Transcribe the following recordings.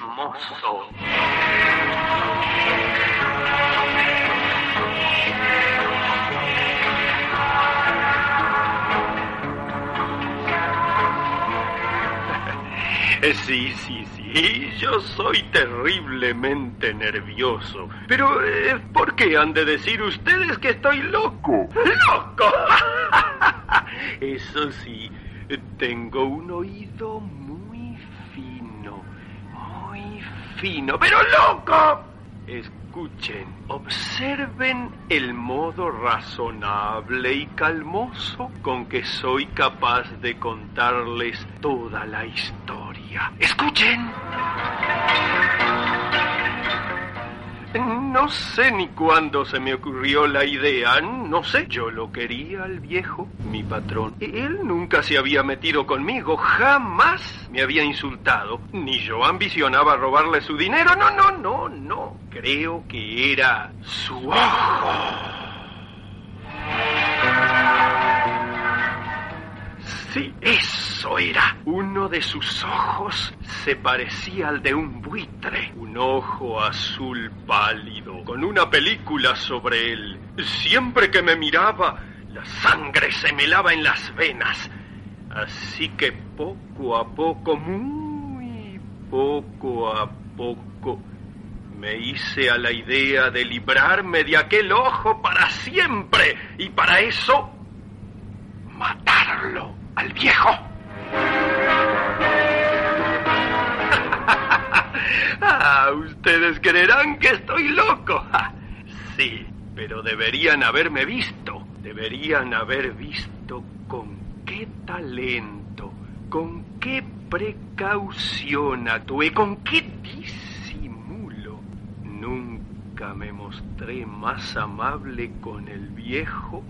Sí, sí, sí, yo soy terriblemente nervioso. Pero, eh, ¿por qué han de decir ustedes que estoy loco? ¡Loco! Eso sí, tengo un oído muy pero loco. Escuchen, observen el modo razonable y calmoso con que soy capaz de contarles toda la historia. Escuchen. No sé ni cuándo se me ocurrió la idea, no sé. Yo lo quería al viejo, mi patrón. Él nunca se había metido conmigo, jamás me había insultado, ni yo ambicionaba robarle su dinero. No, no, no, no. Creo que era su ojo. Sí, eso era. Uno de sus ojos se parecía al de un buitre. Un ojo azul pálido, con una película sobre él. Siempre que me miraba, la sangre se me lava en las venas. Así que poco a poco, muy poco a poco, me hice a la idea de librarme de aquel ojo para siempre. Y para eso, matarlo al viejo. ustedes creerán que estoy loco. sí, pero deberían haberme visto. Deberían haber visto con qué talento, con qué precaución actué, con qué disimulo. Nunca me mostré más amable con el viejo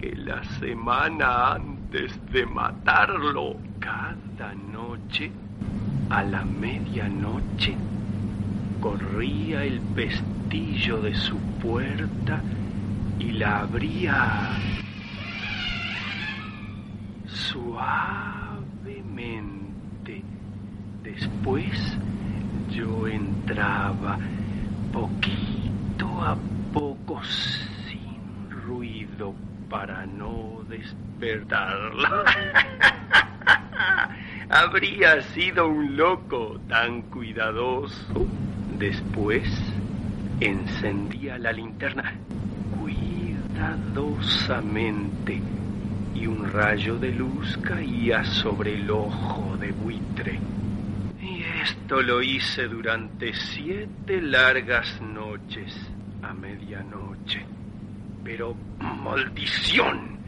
que la semana antes de matarlo. Cada noche, a la medianoche, corría el pestillo de su puerta y la abría suavemente. Después yo entraba poquito a poco sin ruido para no despertarla. Habría sido un loco tan cuidadoso. Después encendía la linterna cuidadosamente y un rayo de luz caía sobre el ojo de buitre. Y esto lo hice durante siete largas noches a medianoche. Pero maldición.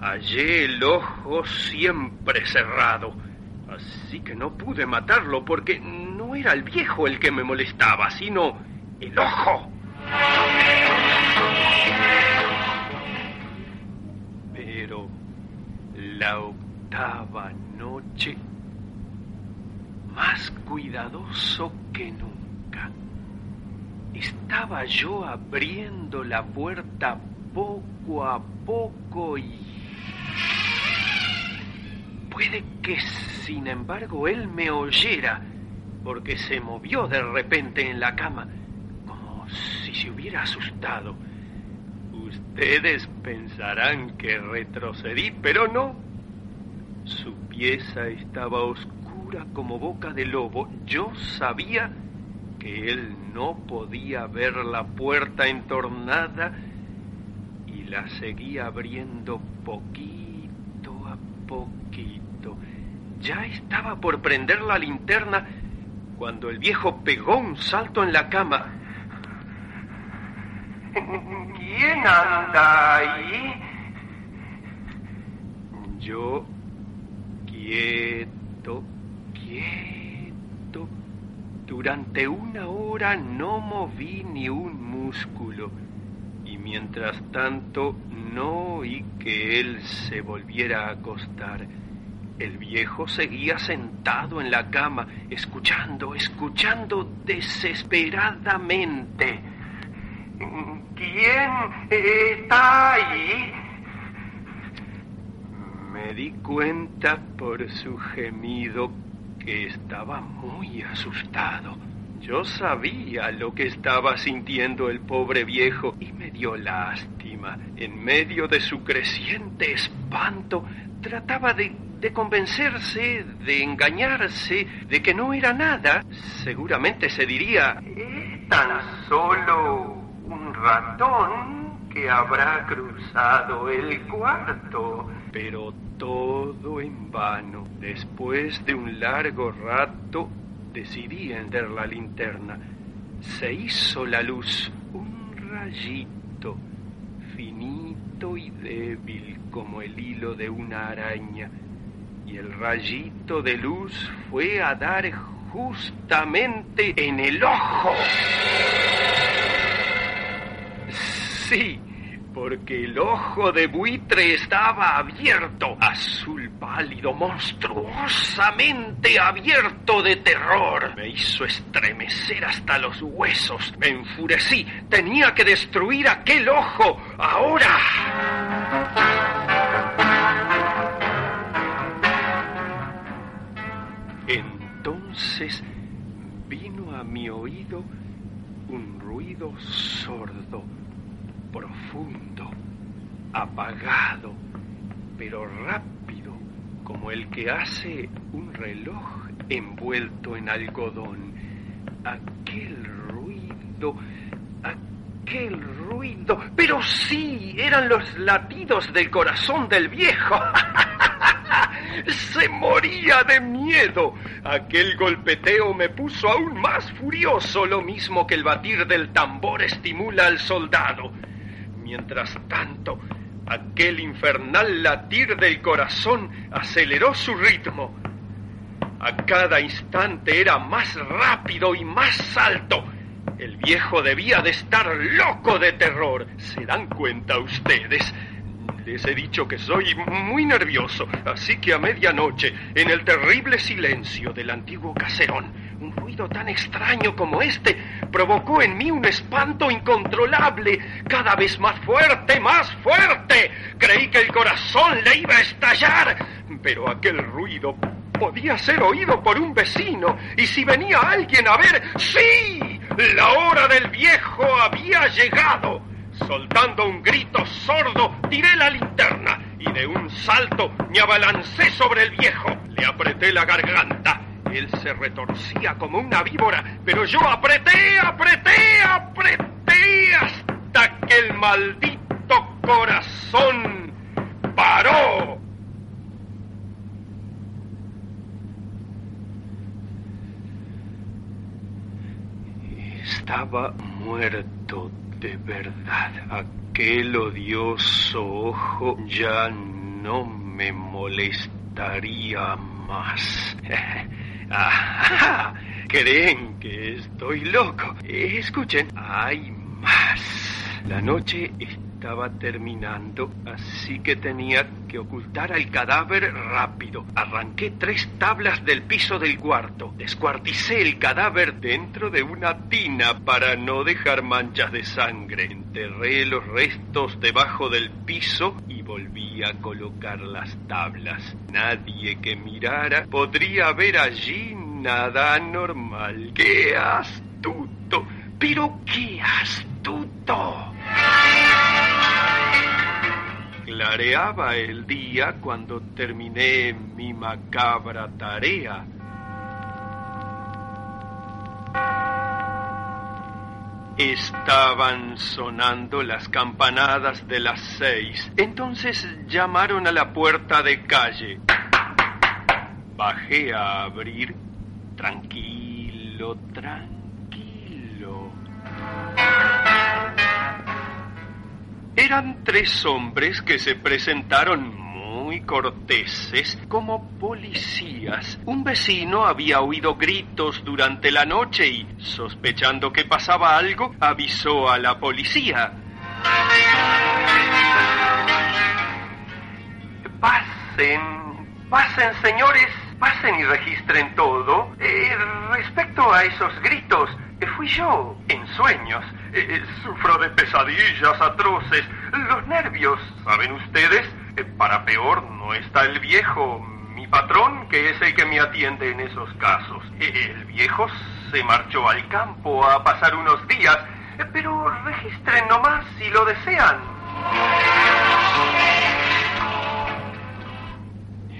Hallé el ojo siempre cerrado, así que no pude matarlo porque no era el viejo el que me molestaba, sino el ojo. Pero la octava noche, más cuidadoso que nunca, estaba yo abriendo la puerta poco a poco y... Puede que, sin embargo, él me oyera, porque se movió de repente en la cama, como si se hubiera asustado. Ustedes pensarán que retrocedí, pero no. Su pieza estaba oscura como boca de lobo. Yo sabía que él no podía ver la puerta entornada y la seguía abriendo poquito a poquito. Ya estaba por prender la linterna cuando el viejo pegó un salto en la cama. ¿Quién anda ahí? Yo, quieto, quieto. Durante una hora no moví ni un músculo y mientras tanto no oí que él se volviera a acostar. El viejo seguía sentado en la cama, escuchando, escuchando desesperadamente. ¿Quién está ahí? Me di cuenta por su gemido que estaba muy asustado. Yo sabía lo que estaba sintiendo el pobre viejo y me dio lástima. En medio de su creciente espanto, trataba de, de, convencerse, de engañarse, de que no era nada. Seguramente se diría, es tan solo un ratón que habrá cruzado el cuarto. Pero todo en vano. Después de un largo rato, decidí encender la linterna. Se hizo la luz, un rayito, finito y débil como el hilo de una araña. Y el rayito de luz fue a dar justamente en el ojo. Sí, porque el ojo de buitre estaba abierto, azul pálido, monstruosamente abierto de terror. Me hizo estremecer hasta los huesos. Me enfurecí. Tenía que destruir aquel ojo ahora. Entonces vino a mi oído un ruido sordo profundo, apagado, pero rápido, como el que hace un reloj envuelto en algodón. Aquel ruido, aquel ruido, pero sí, eran los latidos del corazón del viejo. Se moría de miedo. Aquel golpeteo me puso aún más furioso, lo mismo que el batir del tambor estimula al soldado. Mientras tanto, aquel infernal latir del corazón aceleró su ritmo. A cada instante era más rápido y más alto. El viejo debía de estar loco de terror. ¿Se dan cuenta ustedes? Les he dicho que soy muy nervioso, así que a medianoche, en el terrible silencio del antiguo caserón, un ruido tan extraño como este provocó en mí un espanto incontrolable, cada vez más fuerte, más fuerte. Creí que el corazón le iba a estallar, pero aquel ruido podía ser oído por un vecino, y si venía alguien a ver, sí, la hora del viejo había llegado. Soltando un grito sordo, tiré la linterna y de un salto me abalancé sobre el viejo. Le apreté la garganta. Él se retorcía como una víbora, pero yo apreté, apreté, apreté hasta que el maldito corazón paró. Estaba muerto de verdad. Aquel odioso ojo ya no me molestaría más. Creen que estoy loco. Escuchen, hay más. La noche estaba terminando, así que tenía que ocultar al cadáver rápido. Arranqué tres tablas del piso del cuarto. Descuarticé el cadáver dentro de una tina para no dejar manchas de sangre. Enterré los restos debajo del piso y volví a colocar las tablas. Nadie que mirara podría ver allí nada anormal. ¡Qué astuto! ¡Pero qué astuto! Clareaba el día cuando terminé mi macabra tarea. Estaban sonando las campanadas de las seis. Entonces llamaron a la puerta de calle. Bajé a abrir. Tranquilo, tranquilo. Tres hombres que se presentaron muy corteses como policías. Un vecino había oído gritos durante la noche y, sospechando que pasaba algo, avisó a la policía. Pasen, Pasen, señores, pasen y registren todo. Eh, respecto a esos gritos, fui yo, en sueños. Eh, sufro de pesadillas atroces. Los nervios, ¿saben ustedes? para peor no está el viejo, mi patrón, que es el que me atiende en esos casos. El viejo se marchó al campo a pasar unos días, pero registren nomás si lo desean.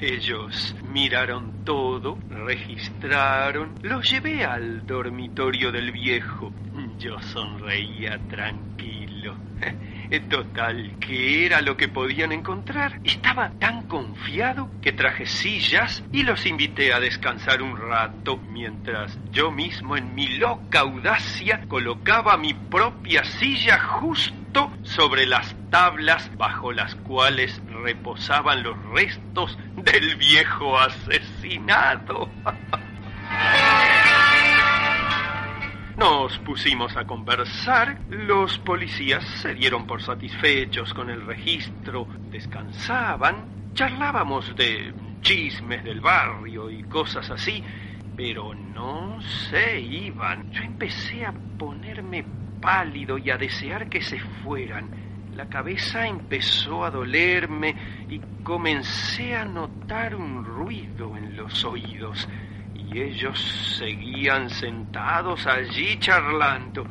Ellos miraron todo, registraron, lo llevé al dormitorio del viejo. Yo sonreía tranquilo. Total, ¿qué era lo que podían encontrar? Estaba tan confiado que traje sillas y los invité a descansar un rato mientras yo mismo en mi loca audacia colocaba mi propia silla justo sobre las tablas bajo las cuales reposaban los restos del viejo asesinado. Nos pusimos a conversar, los policías se dieron por satisfechos con el registro, descansaban, charlábamos de chismes del barrio y cosas así, pero no se iban. Yo empecé a ponerme pálido y a desear que se fueran. La cabeza empezó a dolerme y comencé a notar un ruido en los oídos y ellos seguían sentados allí charlando.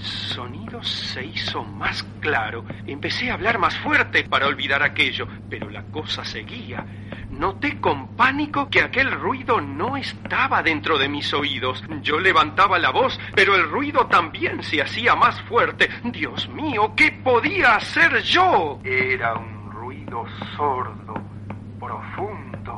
Sonido se hizo más claro. Empecé a hablar más fuerte para olvidar aquello, pero la cosa seguía. Noté con pánico que aquel ruido no estaba dentro de mis oídos. Yo levantaba la voz, pero el ruido también se hacía más fuerte. Dios mío, ¿qué podía hacer yo? Era un ruido sordo, profundo,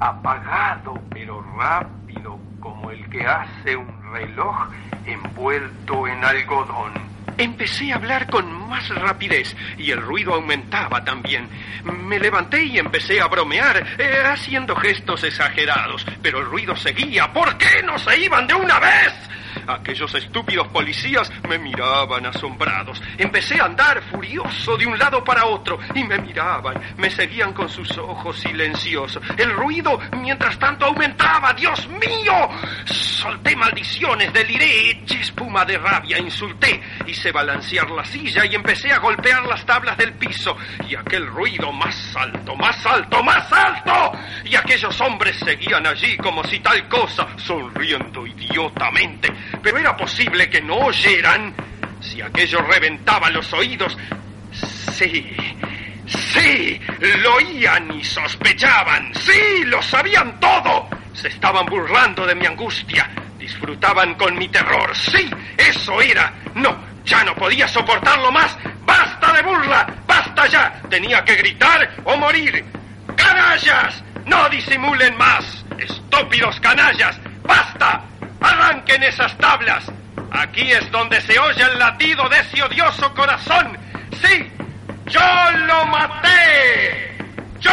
apagado pero rápido como el que hace un reloj envuelto en algodón. Empecé a hablar con más rapidez y el ruido aumentaba también. Me levanté y empecé a bromear, eh, haciendo gestos exagerados, pero el ruido seguía. ¿Por qué no se iban de una vez? Aquellos estúpidos policías me miraban asombrados. Empecé a andar furioso de un lado para otro y me miraban, me seguían con sus ojos silenciosos. El ruido, mientras tanto, aumentaba. ¡Dios mío! Solté maldiciones, deliré, eché espuma de rabia, insulté, hice balancear la silla y empecé a golpear las tablas del piso. Y aquel ruido más alto, más alto, más alto. Y aquellos hombres seguían allí como si tal cosa, sonriendo idiotamente pero era posible que no oyeran si aquello reventaba los oídos. Sí, sí, lo oían y sospechaban. Sí, lo sabían todo. Estaban burlando de mi angustia. Disfrutaban con mi terror. Sí, eso era. No, ya no podía soportarlo más. ¡Basta de burla! ¡Basta ya! Tenía que gritar o morir. ¡Canallas! No disimulen más. Estúpidos canallas. ¡Basta! ¡Arranquen esas tablas! Aquí es donde se oye el latido de ese odioso corazón. ¡Sí! ¡Yo lo maté! ¡Yo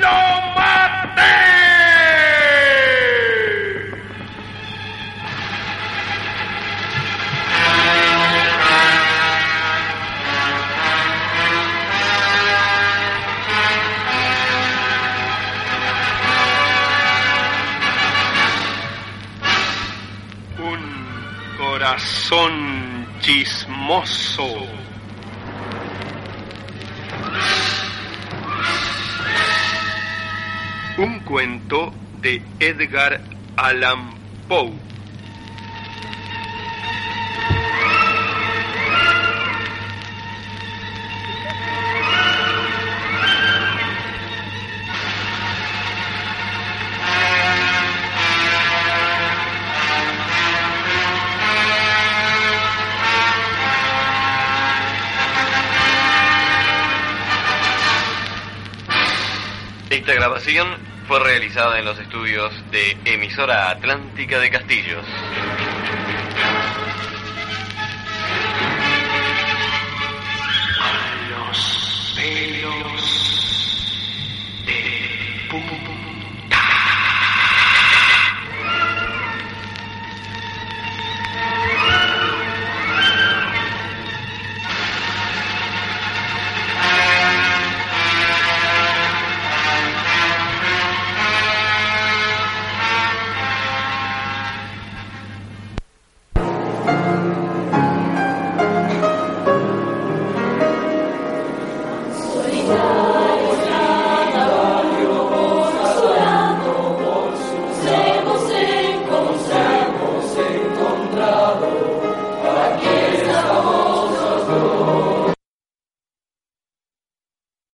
lo maté! Corazón chismoso. Un cuento de Edgar Allan Poe. Esta grabación fue realizada en los estudios de Emisora Atlántica de Castillos.